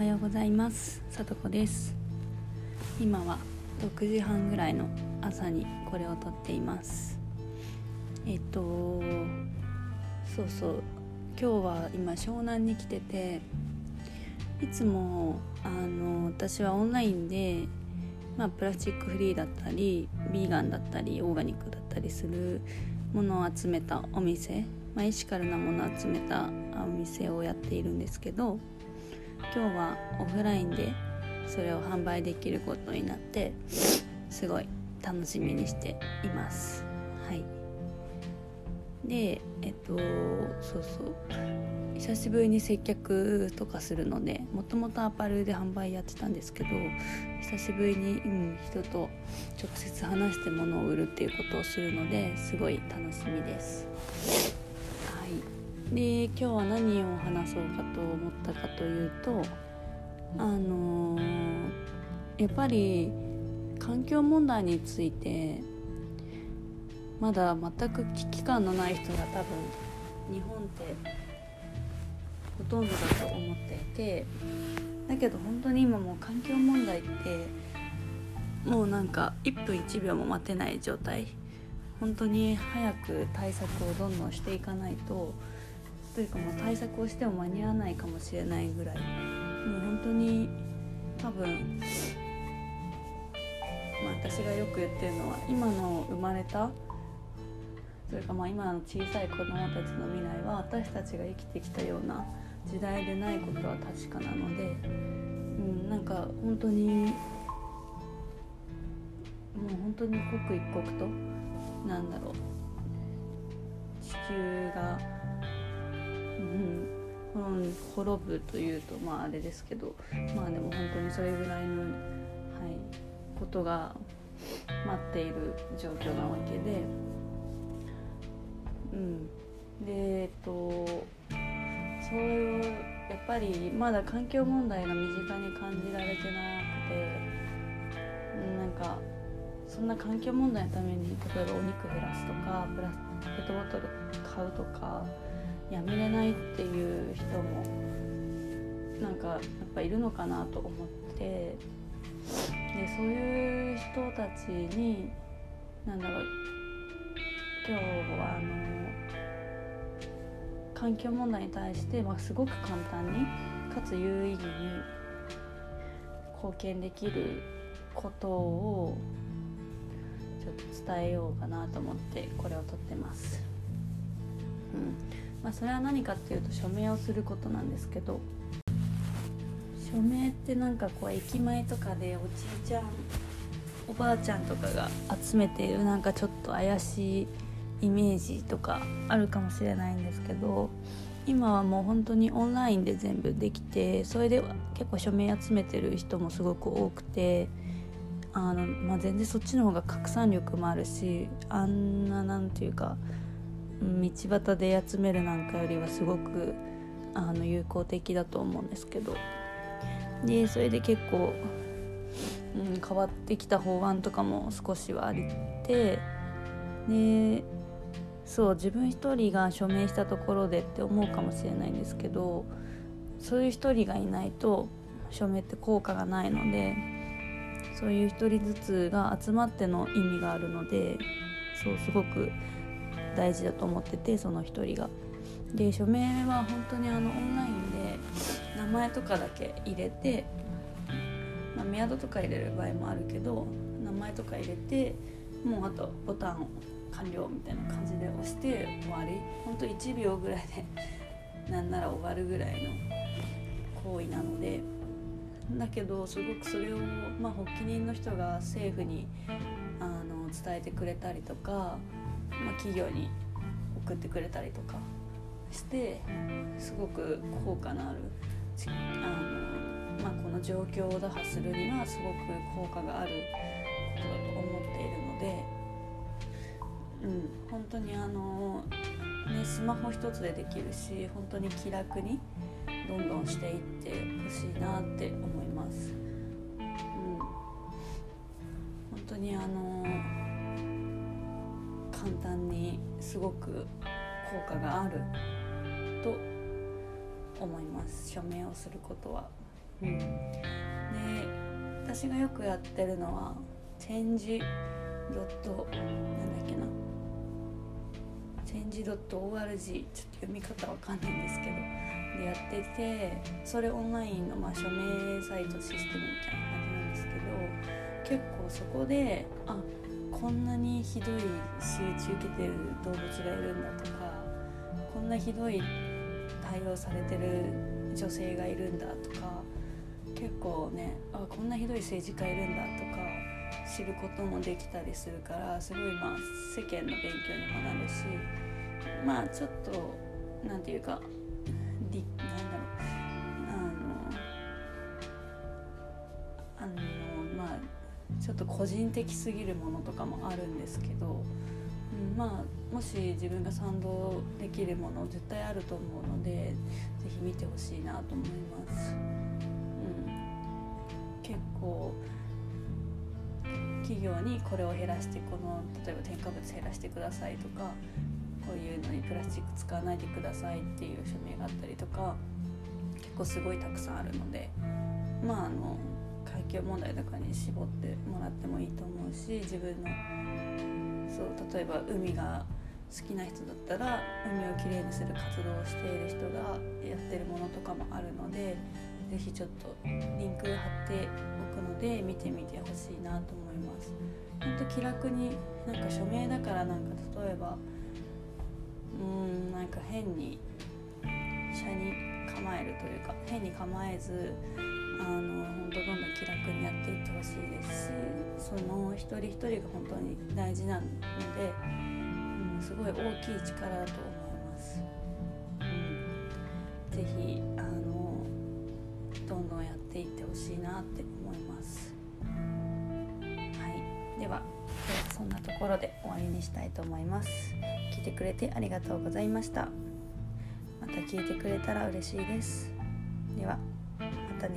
はようございます。さとこです。今は6時半ぐらいの朝にこれを撮っています。えっとそうそう。今日は今湘南に来てていつもあの私はオンラインでまあ、プラスチックフリーだったりビーガンだったりオーガニックだったりするものを集めたお店、まあ、エシカルなものを集めたお店をやっているんですけど今日はオフラインでそれを販売できることになってすごい楽しみにしています。はい。でえっとそうそう。久しぶりに接客とかするのでもともとアパレルで販売やってたんですけど久しぶりに、うん、人と直接話して物を売るっていうことをするのですごい楽しみです。はい。で今日は何を話そうかと思ったかというとあのー、やっぱり環境問題についてまだ全く危機感のない人が多分日本ってほとんどだと思っていてだけど本当に今もう環境問題ってもうなんか1分1秒も待てない状態。本当に早く対策をどんどんしていかないとというかもう対策をしても間に合わないかもしれないぐらい。もう本当に多分、まあ、私がよく言ってるのは今の生まれたそれかまあ今の小さい子どもたちの未来は私たちが生きてきたような時代でないことは確かなので、うん、なんか本当にもう本当に刻一刻となんだろう地球が、うん、滅ぶというとまああれですけどまあでも本当にそれぐらいの、はい、ことが待っている状況なわけで。うん、でえっとそういうやっぱりまだ環境問題が身近に感じられてなくてなんかそんな環境問題のために例えばお肉減らすとかプラスペットボトル買うとかやめれないっていう人もなんかやっぱいるのかなと思ってでそういう人たちになんだろう今日はあの環境問題に対して、まあ、すごく簡単にかつ有意義に貢献できることをちょっと伝えようかなと思ってこれを撮ってます。まあ、それは何かっていうと署名をすることなんですけど署名ってなんかこう駅前とかでおじいちゃんおばあちゃんとかが集めているなんかちょっと怪しいイメージとかあるかもしれないんですけど今はもう本当にオンラインで全部できてそれで結構署名集めてる人もすごく多くてあの、まあ、全然そっちの方が拡散力もあるしあんななんていうか道端で集めるなんかよりはすごくあの有効的だと思うんですけど。でそれで結構、うん、変わってきた法案とかも少しはあって。でそう自分一人が署名したところでって思うかもしれないんですけどそういう一人がいないと署名って効果がないのでそういう一人ずつが集まっての意味があるのでそうすごく大事だと思っててその一人が。で署名は本当にあのオンラインで名前とかだけ入れて、まあ、メアドとか入れる場合もあるけど名前とか入れてもうあとボタンを完了みたいな感じで押して終わりほんと1秒ぐらいで なんなら終わるぐらいの行為なのでだけどすごくそれを、まあ、発起人の人が政府にあの伝えてくれたりとか、まあ、企業に送ってくれたりとかしてすごく効果のあるあの、まあ、この状況を打破するにはすごく効果があることだと思っているので。うん本当にあのねスマホ一つでできるし本当に気楽にどんどんしていってほしいなって思います。うん、本当にあの簡単にすごく効果があると思います。署名をすることは。うん、で私がよくやってるのはチェンジドットなんだっけな。チェンジドット .org ちょっと読み方わかんないんですけど。でやっててそれオンラインのまあ署名サイトシステムみたいな感じなんですけど結構そこであこんなにひどい仕打ち受けてる動物がいるんだとかこんなひどい対応されてる女性がいるんだとか結構ねあこんなひどい政治家いるんだとか知ることもできたりするからすごいまあ世間の勉強にもなるしまあちょっと何て言うかちょっと個人的すぎるものとかもあるんですけど、うん、まあもし自分が賛同できるもの絶対あると思うので是非見てほしいなと思います。うん、結構企業にこれを減らしてこの例えば添加物減らしてくださいとかこういうのにプラスチック使わないでくださいっていう署名があったりとか結構すごいたくさんあるのでまああの境問題とかに絞ってもらってもいいと思うし自分のそう例えば海が好きな人だったら海をきれいにする活動をしている人がやってるものとかもあるので是非ちょっとリンク貼っておくので見てみてほしいなと思います。ほんと気楽になんか署名だからなんか例えばうーんなんか変に車に構えるというか変に構えずあの本当どんどん気楽にやっていってほしいですしその一人一人が本当に大事なので、うん、すごい大きい力だと思います。うん、ぜひあのどんどんやっていってほしいなって思います。はい、ではそんなところで終わりにしたいと思います。聞いてくれてありがとうございましたまた聞いてくれたら嬉しいですではまたね